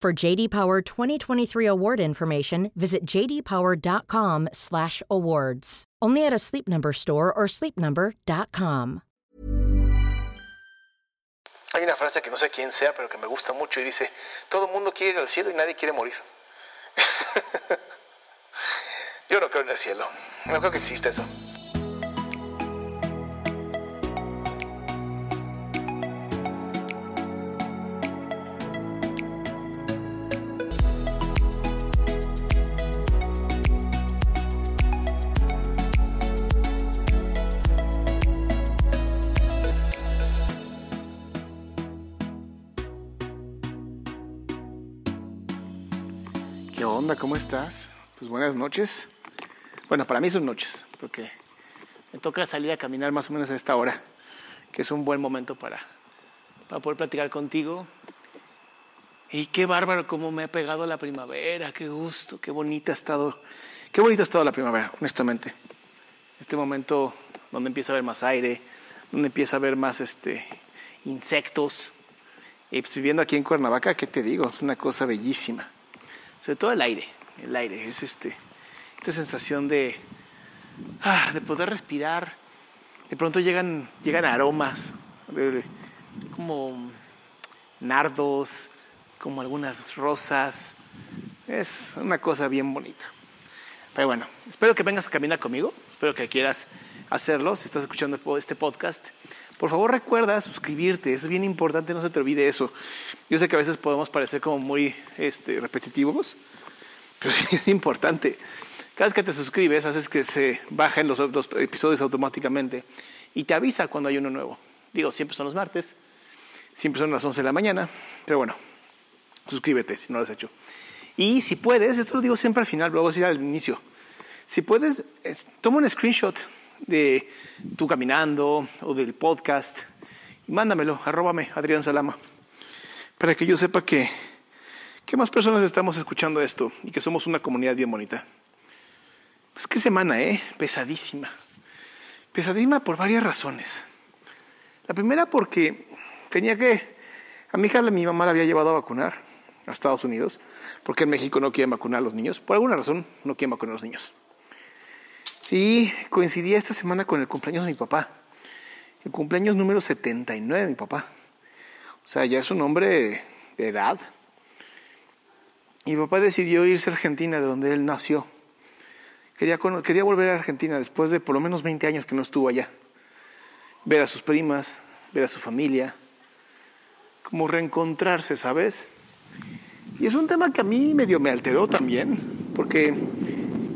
For JD Power 2023 award information, visit jdpower.com/awards. Only at a Sleep Number store or sleepnumber.com. Hay una frase que no sé quién sea, pero que me gusta mucho y dice, todo el mundo quiere ir al cielo y nadie quiere morir. Yo no creo en el cielo. No creo que exista eso. ¿Cómo estás? Pues buenas noches. Bueno, para mí son noches, porque me toca salir a caminar más o menos a esta hora, que es un buen momento para, para poder platicar contigo. Y qué bárbaro cómo me ha pegado la primavera, qué gusto, qué bonita ha estado, qué bonito ha estado la primavera, honestamente. Este momento donde empieza a haber más aire, donde empieza a haber más este, insectos. Pues viviendo aquí en Cuernavaca, ¿qué te digo? Es una cosa bellísima. Sobre todo el aire, el aire, es este, esta sensación de, ah, de poder respirar. De pronto llegan, llegan aromas, de- como nardos, como algunas rosas. Es una cosa bien bonita. Pero bueno, espero que vengas a caminar conmigo, espero que quieras hacerlo si estás escuchando este podcast. Por favor recuerda suscribirte, es bien importante, no se te olvide eso. Yo sé que a veces podemos parecer como muy este, repetitivos, pero sí es importante. Cada vez que te suscribes, haces que se bajen los, los episodios automáticamente y te avisa cuando hay uno nuevo. Digo, siempre son los martes, siempre son las 11 de la mañana, pero bueno, suscríbete si no lo has hecho. Y si puedes, esto lo digo siempre al final, luego decir al inicio, si puedes, es- toma un screenshot de tú caminando o del podcast y mándamelo, arróbame, Adrián Salama, para que yo sepa que, que más personas estamos escuchando esto y que somos una comunidad bien bonita. Pues qué semana, ¿eh? Pesadísima. Pesadísima por varias razones. La primera porque tenía que... A mi hija mi mamá la había llevado a vacunar a Estados Unidos, porque en México no quieren vacunar a los niños. Por alguna razón no quieren vacunar a los niños. Y coincidía esta semana con el cumpleaños de mi papá. El cumpleaños número 79 de mi papá. O sea, ya es un hombre de edad. Mi papá decidió irse a Argentina, de donde él nació. Quería, volver a Argentina después de por lo menos 20 años que no estuvo allá. Ver a sus primas, ver a su familia. Como reencontrarse, ¿sabes? Y es un tema que a mí medio me alteró también, porque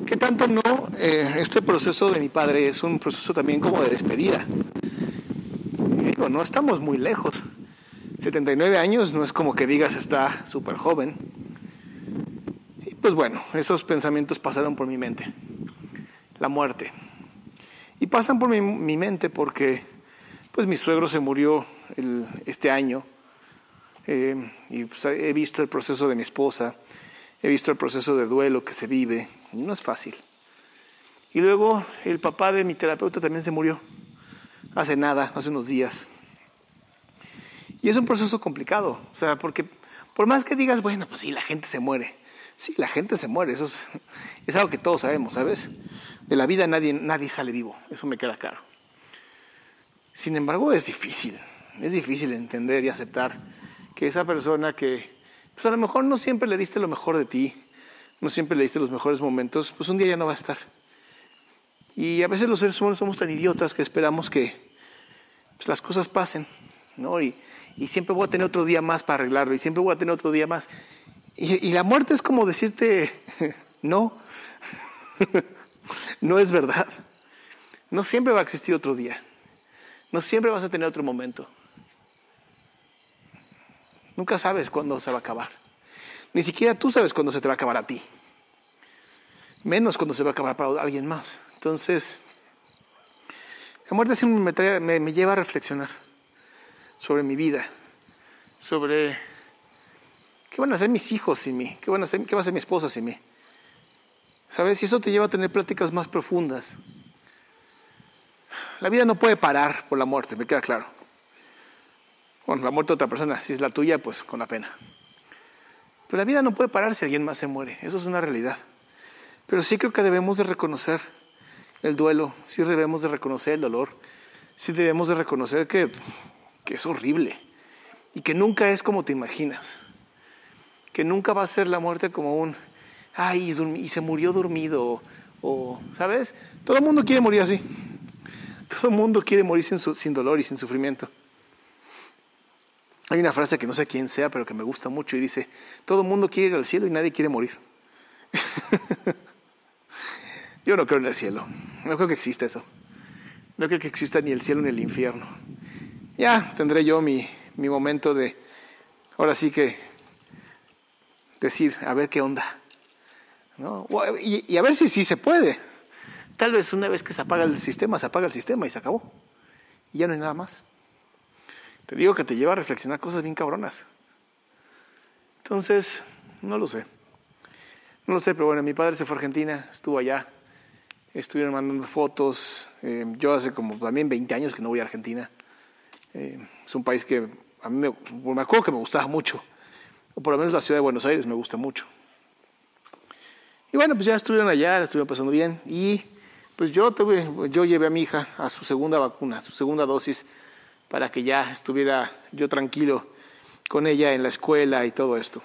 ¿qué tanto no? eh, este proceso de mi padre es un proceso también como de despedida. Digo, no estamos muy lejos. 79 años no es como que digas está súper joven. Pues bueno, esos pensamientos pasaron por mi mente. La muerte. Y pasan por mi, mente porque pues mi suegro se murió este año. Eh, y pues, he visto el proceso de mi esposa, he visto el proceso de duelo que se vive, no es fácil. Y luego el papá de mi terapeuta también se murió, hace nada, hace unos días. Y es un proceso complicado, o sea, porque Por más que digas, bueno, pues sí, la gente se muere. Sí, la gente se muere, eso es, algo que todos sabemos, ¿sabes? De la vida nadie, nadie sale vivo, eso me queda claro. Sin embargo, es difícil, es difícil entender y aceptar que esa persona que pues a lo mejor no siempre le diste lo mejor de ti, no siempre le diste los mejores momentos, pues un día ya no va a estar. Y a veces los seres humanos somos tan idiotas que esperamos que pues, las cosas pasen, ¿no? Y, y, siempre voy a tener otro día más para arreglarlo, y siempre voy a tener otro día más. Y, la muerte es como decirte, no, no es verdad. No siempre va a existir otro día. No siempre vas a tener otro momento. Nunca sabes cuándo se va a acabar. Ni siquiera tú sabes cuándo se te va a acabar a ti. Menos cuando se va a acabar para alguien más. Entonces, la muerte siempre me, me, lleva a reflexionar sobre mi vida, sobre qué van a hacer mis hijos sin mí, qué, van a hacer, qué va a hacer mi esposa sin mí. ¿Sabes? Y eso te lleva a tener pláticas más profundas. La vida no puede parar por la muerte, me queda claro. Bueno, la muerte de otra persona, si es la tuya, pues con la pena. Pero la vida no puede parar si alguien más se muere, eso es una realidad. Pero sí creo que debemos de reconocer el duelo, sí debemos de reconocer el dolor, sí debemos de reconocer que, que es horrible y que nunca es como te imaginas, que nunca va a ser la muerte como un, ay, y se murió dormido, o, ¿sabes? Todo el mundo quiere morir así, todo el mundo quiere morir sin, sin dolor y sin sufrimiento. Hay una frase que no sé quién sea, pero que me gusta mucho y dice, todo el mundo quiere ir al cielo y nadie quiere morir. Yo no creo en el cielo, no creo que exista eso. No creo que exista ni el cielo ni el infierno. Ya tendré yo mi, mi momento de, ahora sí que, decir, a ver qué onda. ¿no? Y, a ver si sí se puede. Tal vez una vez que se apaga el sistema, se apaga el sistema y se acabó. Y ya no hay nada más. Te digo que te lleva a reflexionar cosas bien cabronas. Entonces, no lo sé. No lo sé, pero bueno, mi padre se fue a Argentina, estuvo allá, estuvieron mandando fotos. Eh, yo hace como también 20 años que no voy a Argentina. Eh, es un país que a mí me, me, acuerdo que me gustaba mucho, o por lo menos la ciudad de Buenos Aires me gusta mucho. Y bueno, pues ya estuvieron allá, la estuvieron pasando bien. Y pues yo, tuve, yo llevé a mi hija a su segunda vacuna, su segunda dosis para que ya estuviera yo tranquilo con ella en la escuela y todo esto.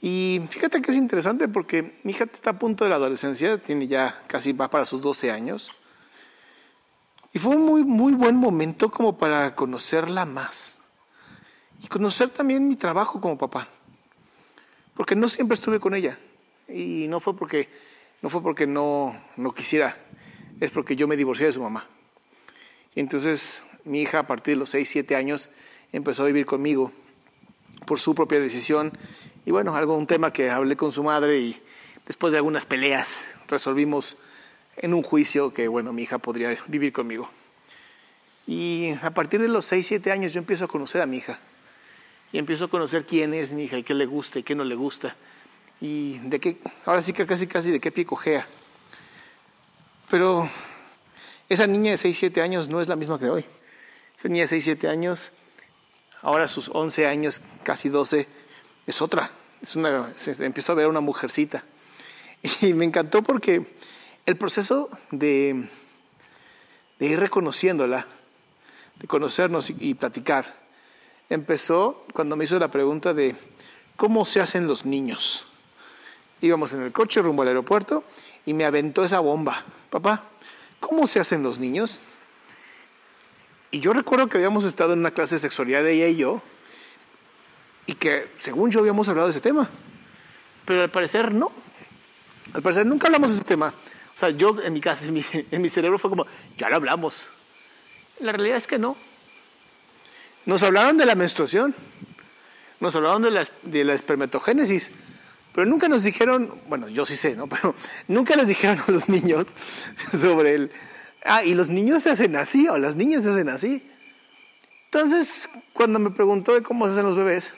Y fíjate que es interesante porque mi hija está a punto de la adolescencia, tiene ya casi va para sus 12 años. Y fue un muy, muy buen momento como para conocerla más. Y conocer también mi trabajo como papá. Porque no siempre estuve con ella. Y no fue porque no, fue porque no, no quisiera, es porque yo me divorcié de su mamá. Y entonces mi hija a partir de los 6, 7 años empezó a vivir conmigo por su propia decisión. Y bueno, algo, un tema que hablé con su madre y después de algunas peleas resolvimos en un juicio que, bueno, mi hija podría vivir conmigo. Y a partir de los 6, 7 años yo empiezo a conocer a mi hija. Y empiezo a conocer quién es mi hija y qué le gusta y qué no le gusta. Y de qué, ahora sí que casi casi de qué pie cojea. Pero esa niña de 6, 7 años no es la misma que hoy. Tenía 6, 7 años, ahora sus 11 años, casi 12, es otra. Es una, se empezó a ver una mujercita. Y me encantó porque el proceso de, de ir reconociéndola, de conocernos y platicar, empezó cuando me hizo la pregunta de cómo se hacen los niños. Íbamos en el coche rumbo al aeropuerto y me aventó esa bomba. Papá, ¿cómo se hacen los niños? Y yo recuerdo que habíamos estado en una clase de sexualidad de ella y yo, y que según yo habíamos hablado de ese tema, pero al parecer no. Al parecer nunca hablamos de ese tema. O sea, yo en mi casa, en mi, en mi cerebro fue como, ya lo hablamos. La realidad es que no. Nos hablaron de la menstruación, nos hablaron de la, de la espermatogénesis, pero nunca nos dijeron, bueno, yo sí sé, ¿no? Pero nunca les dijeron a los niños sobre el, Ah, y los niños se hacen así, o las niñas se hacen así. Entonces, cuando me preguntó de cómo se hacen los bebés,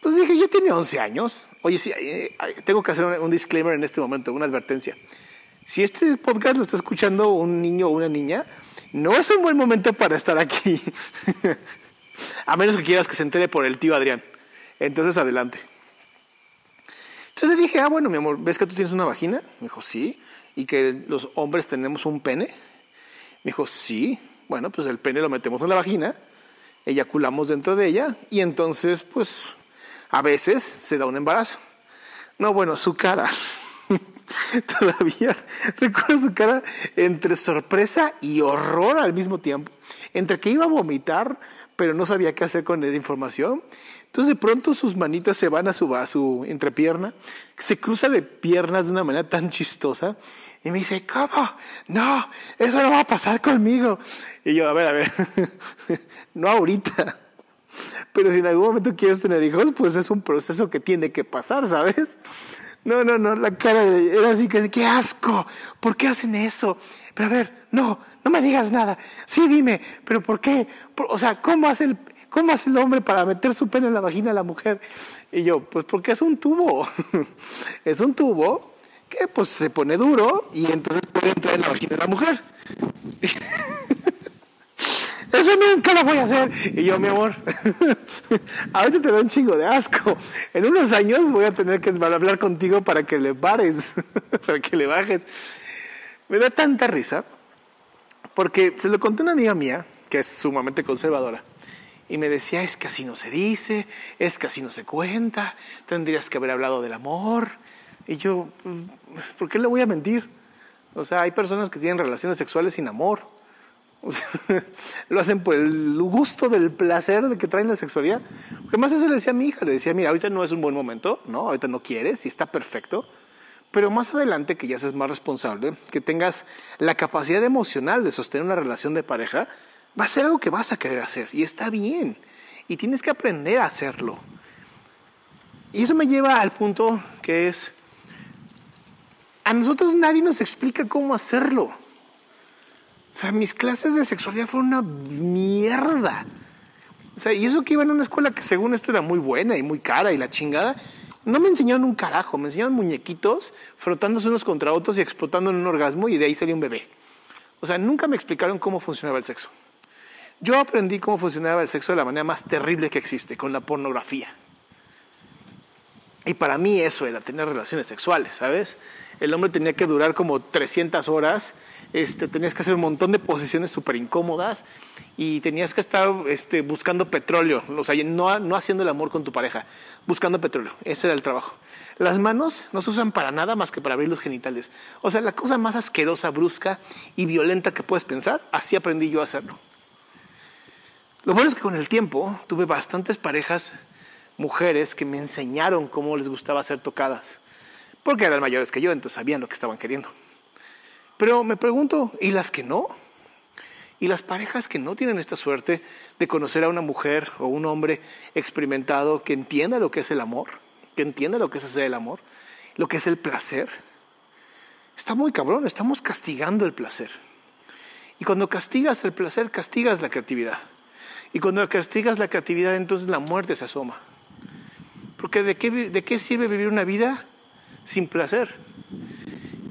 pues dije, yo tenía 11 años. Oye, sí, eh, tengo que hacer un disclaimer en este momento, una advertencia. Si este podcast lo está escuchando un niño o una niña, no es un buen momento para estar aquí. A menos que quieras que se entere por el tío Adrián. Entonces, adelante. Entonces le dije, ah, bueno, mi amor, ¿ves que tú tienes una vagina? Me dijo, sí. ¿Y que los hombres tenemos un pene? Me dijo, sí. Bueno, pues el pene lo metemos en la vagina, eyaculamos dentro de ella y entonces, pues, a veces se da un embarazo. No, bueno, su cara. Todavía recuerdo su cara entre sorpresa y horror al mismo tiempo. Entre que iba a vomitar, pero no sabía qué hacer con esa información. Entonces de pronto sus manitas se van a su, a su entrepierna, se cruza de piernas de una manera tan chistosa y me dice, ¿cómo? No, eso no va a pasar conmigo. Y yo, a ver, a ver, no ahorita. Pero si en algún momento quieres tener hijos, pues es un proceso que tiene que pasar, ¿sabes? No, no, no, la cara era así que, qué asco, ¿por qué hacen eso? Pero a ver, no, no me digas nada. Sí, dime, pero ¿por qué? o sea, ¿cómo hace, el, ¿cómo hace el hombre para meter su pene en la vagina de la mujer? Y yo, pues porque es un tubo. es un tubo que pues se pone duro y entonces puede entrar en la vagina de la mujer. Eso nunca lo voy a hacer. Y yo, mi amor, ahorita te da un chingo de asco. En unos años voy a tener que hablar contigo para que le pares, para que le bajes. Me da tanta risa porque se lo conté a una amiga mía que es sumamente conservadora. Y me decía, es que así no se dice, es que así no se cuenta, tendrías que haber hablado del amor. Y yo, pues, ¿por qué le voy a mentir? O sea, hay personas que tienen relaciones sexuales sin amor. lo hacen por el gusto del placer de que traen la sexualidad. Porque más eso le decía a mi hija, le decía, mira, ahorita no es un buen momento, ¿no? Ahorita no quieres y está perfecto. Pero más adelante, que ya seas más responsable, que tengas la capacidad emocional de sostener una relación de pareja, va a ser algo que vas a querer hacer y está bien. Y tienes que aprender a hacerlo. Y eso me lleva al punto que es, a nosotros nadie nos explica cómo hacerlo. O sea, mis clases de sexualidad fueron una mierda. O sea, y eso que iba en una escuela que según esto era muy buena y muy cara y la chingada, no me enseñaron un carajo, me enseñaron muñequitos frotándose unos contra otros y explotando en un orgasmo y de ahí salió un bebé. O sea, nunca me explicaron cómo funcionaba el sexo. Yo aprendí cómo funcionaba el sexo de la manera más terrible que existe, con la pornografía. Y para mí eso era tener relaciones sexuales, ¿sabes? El hombre tenía que durar como 300 horas, este, tenías que hacer un montón de posiciones súper incómodas y tenías que estar este, buscando petróleo, o sea, no, no haciendo el amor con tu pareja, buscando petróleo. Ese era el trabajo. Las manos no se usan para nada más que para abrir los genitales. O sea, la cosa más asquerosa, brusca y violenta que puedes pensar, así aprendí yo a hacerlo. Lo bueno es que con el tiempo tuve bastantes parejas mujeres que me enseñaron cómo les gustaba ser tocadas, porque eran mayores que yo, entonces sabían lo que estaban queriendo. Pero me pregunto, ¿y las que no? ¿Y las parejas que no tienen esta suerte de conocer a una mujer o un hombre experimentado que entienda lo que es el amor, que entienda lo que es hacer el amor, lo que es el placer? Está muy cabrón, estamos castigando el placer. Y cuando castigas el placer, castigas la creatividad. Y cuando castigas la creatividad, entonces la muerte se asoma. Porque ¿de qué, ¿de qué sirve vivir una vida sin placer?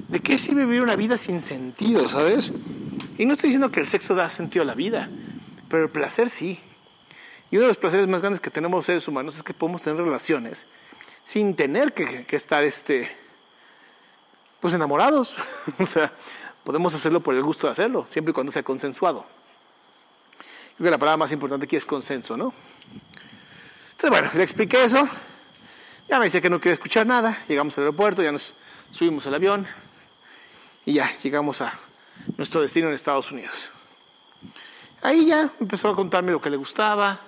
¿De qué sirve vivir una vida sin sentido, sabes? Y no estoy diciendo que el sexo da sentido a la vida, pero el placer sí. Y uno de los placeres más grandes que tenemos seres humanos es que podemos tener relaciones sin tener que, estar este, pues enamorados. o sea, podemos hacerlo por el gusto de hacerlo, siempre y cuando sea consensuado. Creo que la palabra más importante aquí es consenso, ¿no? Entonces, bueno, le expliqué eso. Ya me dice que no quiere escuchar nada. Llegamos al aeropuerto, ya nos subimos al avión y ya llegamos a nuestro destino en Estados Unidos. Ahí ya empezó a contarme lo que le gustaba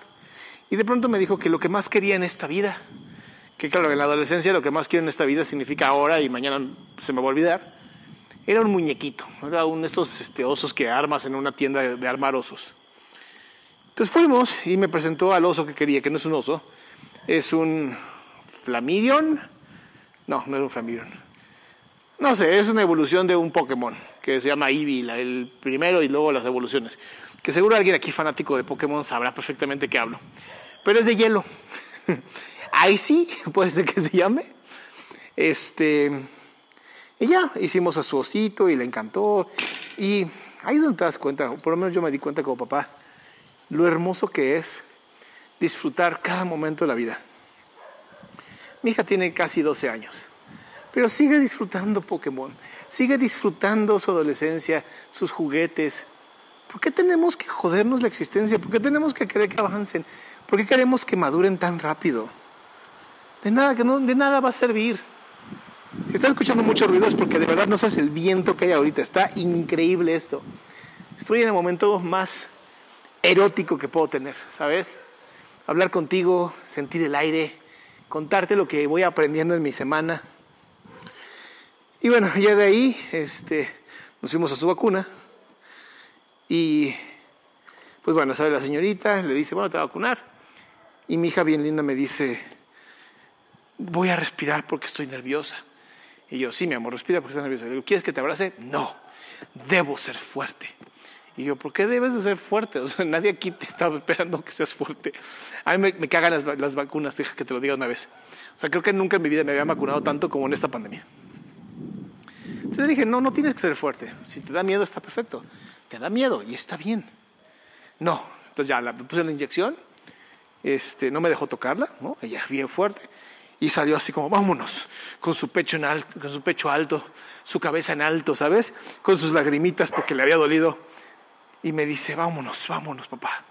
y de pronto me dijo que lo que más quería en esta vida, que claro, en la adolescencia lo que más quiero en esta vida significa ahora y mañana se me va a olvidar, era un muñequito, era uno de estos este, osos que armas en una tienda de, de armar osos. Entonces fuimos y me presentó al oso que quería, que no es un oso, es un Flamirion. No, no es un Flamirion. No sé, es una evolución de un Pokémon que se llama Eevee, el primero y luego las evoluciones. Que seguro alguien aquí fanático de Pokémon sabrá perfectamente qué hablo. Pero es de hielo. Ahí sí, puede ser que se llame. Este. Y ya, hicimos a su osito y le encantó. Y ahí es donde te das cuenta, por lo menos yo me di cuenta como papá, lo hermoso que es disfrutar cada momento de la vida. Mi hija tiene casi 12 años, pero sigue disfrutando Pokémon, sigue disfrutando su adolescencia, sus juguetes. ¿Por qué tenemos que jodernos la existencia? ¿Por qué tenemos que querer que avancen? ¿Por qué queremos que maduren tan rápido? De nada, de nada va a servir. Si estás escuchando mucho ruido es porque de verdad no sabes el viento que hay ahorita. Está increíble esto. Estoy en el momento más erótico que puedo tener, ¿sabes? Hablar contigo, sentir el aire, contarte lo que voy aprendiendo en mi semana. Y bueno, ya de ahí este, nos fuimos a su vacuna. Y pues bueno, sale la señorita, le dice, bueno, te va a vacunar. Y mi hija bien linda me dice, voy a respirar porque estoy nerviosa. Y yo, sí, mi amor, respira porque estás nerviosa. Le digo, ¿quieres que te abrace? No, debo ser fuerte. Y yo, ¿por qué debes de ser fuerte? O sea, nadie aquí te estaba esperando que seas fuerte. A mí me, cagan las, las, vacunas, deja que te lo diga una vez. O sea, creo que nunca en mi vida me había vacunado tanto como en esta pandemia. Entonces le dije, no, no tienes que ser fuerte. Si te da miedo, está perfecto. Te da miedo y está bien. No. Entonces ya la puse la inyección. Este, no me dejó tocarla, ¿no? Ella bien fuerte. Y salió así como, vámonos, con su pecho en alto, con su pecho alto, su cabeza en alto, ¿sabes? Con sus lagrimitas porque le había dolido y me dice, vámonos, vámonos, papá.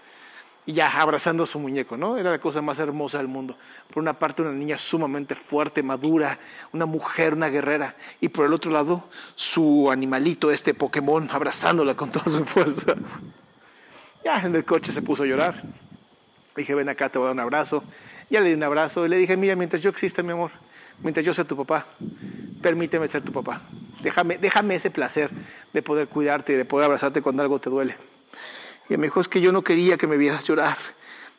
Y ya abrazando a su muñeco, ¿no? Era la cosa más hermosa del mundo. Por una parte, una niña sumamente fuerte, madura, una mujer, una guerrera. Y por el otro lado, su animalito, este Pokémon, abrazándola con toda su fuerza. Ya en el coche se puso a llorar. Dije, ven acá, te voy a dar un abrazo. Ya le di un abrazo y le dije, mira, mientras yo exista, mi amor, mientras yo sea tu papá, permíteme ser tu papá. Déjame, déjame ese placer de poder cuidarte de poder abrazarte cuando algo te duele. Y me dijo, es que yo no quería que me vieras llorar.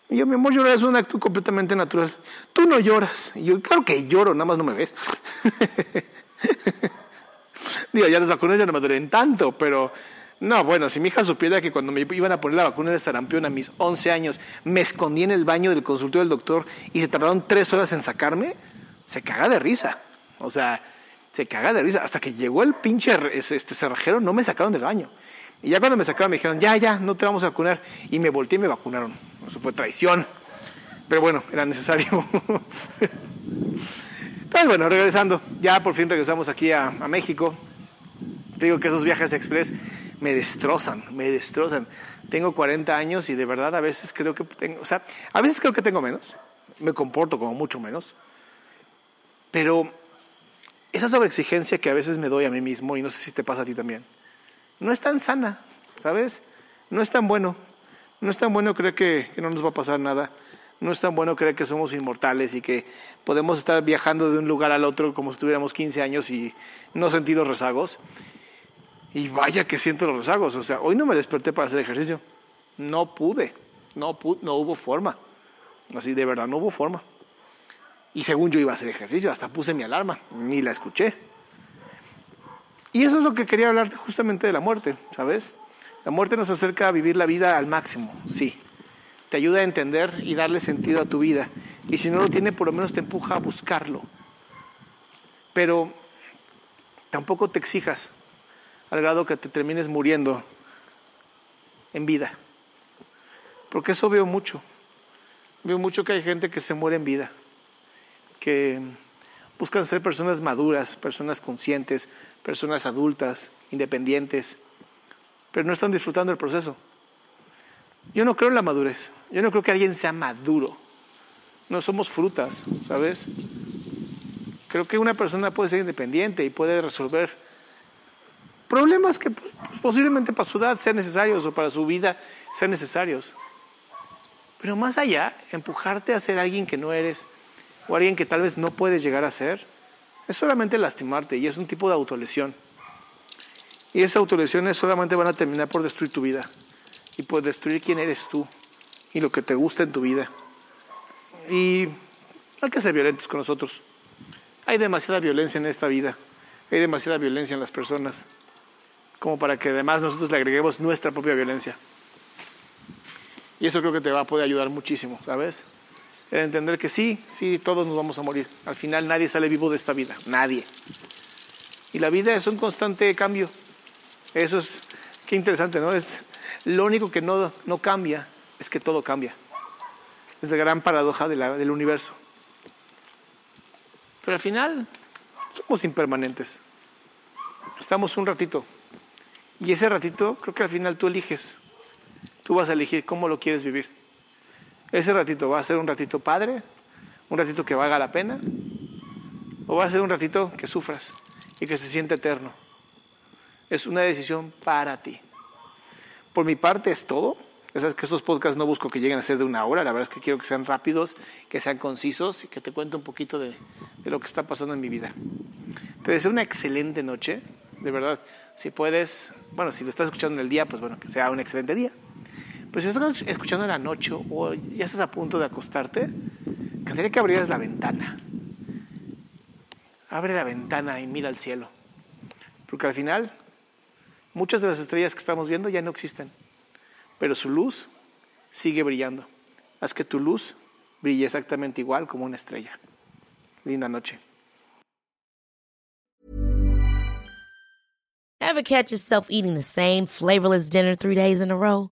Y yo, mi amor, llorar es un acto completamente natural. Tú no lloras. Y yo, claro que lloro, nada más no me ves. Digo, ya las vacunas ya no me duelen tanto, pero no, bueno, si mi hija supiera que cuando me iban a poner la vacuna de sarampión a mis 11 años, me escondí en el baño del consultorio del doctor y se tardaron tres horas en sacarme, se caga de risa. O sea, se caga de risa. Hasta que llegó el pinche este cerrajero, no me sacaron del baño. Y ya cuando me sacaron me dijeron, ya, ya, no te vamos a vacunar. Y me volteé y me vacunaron. Eso fue traición. Pero bueno, era necesario. Entonces, bueno, regresando. Ya por fin regresamos aquí a, México. Te digo que esos viajes express me destrozan, me destrozan. Tengo 40 años y de verdad a veces creo que tengo, o sea, a veces creo que tengo menos. Me comporto como mucho menos. Pero esa sobreexigencia que a veces me doy a mí mismo, y no sé si te pasa a ti también, no es tan sana, ¿sabes? No es tan bueno. No es tan bueno creer que, no nos va a pasar nada. No es tan bueno creer que somos inmortales y que podemos estar viajando de un lugar al otro como si tuviéramos 15 años y no sentir los rezagos. Y vaya que siento los rezagos. O sea, hoy no me desperté para hacer ejercicio. No pude. No, pude, no hubo forma. Así de verdad, no hubo forma. Y según yo iba a hacer ejercicio, hasta puse mi alarma, ni la escuché. Y eso es lo que quería hablar justamente de la muerte, ¿sabes? La muerte nos acerca a vivir la vida al máximo, sí. Te ayuda a entender y darle sentido a tu vida. Y si no lo tiene, por lo menos te empuja a buscarlo. Pero tampoco te exijas al grado que te termines muriendo en vida. Porque eso veo mucho. Veo mucho que hay gente que se muere en vida que buscan ser personas maduras, personas conscientes, personas adultas, independientes, pero no están disfrutando el proceso. Yo no creo en la madurez, yo no creo que alguien sea maduro. No somos frutas, ¿sabes? Creo que una persona puede ser independiente y puede resolver problemas que posiblemente para su edad sean necesarios o para su vida sean necesarios. Pero más allá, empujarte a ser alguien que no eres, o alguien que tal vez no puedes llegar a ser, es solamente lastimarte y es un tipo de autolesión. Y esas autolesiones solamente van a terminar por destruir tu vida y por destruir quién eres tú y lo que te gusta en tu vida. Y hay que ser violentos con nosotros. Hay demasiada violencia en esta vida, hay demasiada violencia en las personas, como para que además nosotros le agreguemos nuestra propia violencia. Y eso creo que te va a poder ayudar muchísimo, ¿sabes? Entender que sí, sí, todos nos vamos a morir. Al final nadie sale vivo de esta vida, nadie. Y la vida es un constante cambio. Eso es, qué interesante, ¿no? Es, lo único que no, no cambia es que todo cambia. Es la gran paradoja del universo. Pero al final somos impermanentes. Estamos un ratito. Y ese ratito creo que al final tú eliges. Tú vas a elegir cómo lo quieres vivir. Ese ratito va a ser un ratito padre, un ratito que valga la pena, o va a ser un ratito que sufras y que se siente eterno. Es una decisión para ti. Por mi parte es todo. Ya sabes que estos podcasts no busco que lleguen a ser de una hora, la verdad es que quiero que sean rápidos, que sean concisos y que te cuente un poquito de, de lo que está pasando en mi vida. Te deseo una excelente noche, de verdad. Si puedes, bueno, si lo estás escuchando en el día, pues bueno, que sea un excelente día. Pero si estás escuchando en la noche o ya estás a punto de acostarte, quedaría que abrieras la ventana. Abre la ventana y mira al cielo. Porque al final, muchas de las estrellas que estamos viendo ya no existen pero su luz sigue brillando. Haz que tu luz brille exactamente igual como una estrella. Linda noche. Ever catch yourself eating flavorless dinner three days in a row?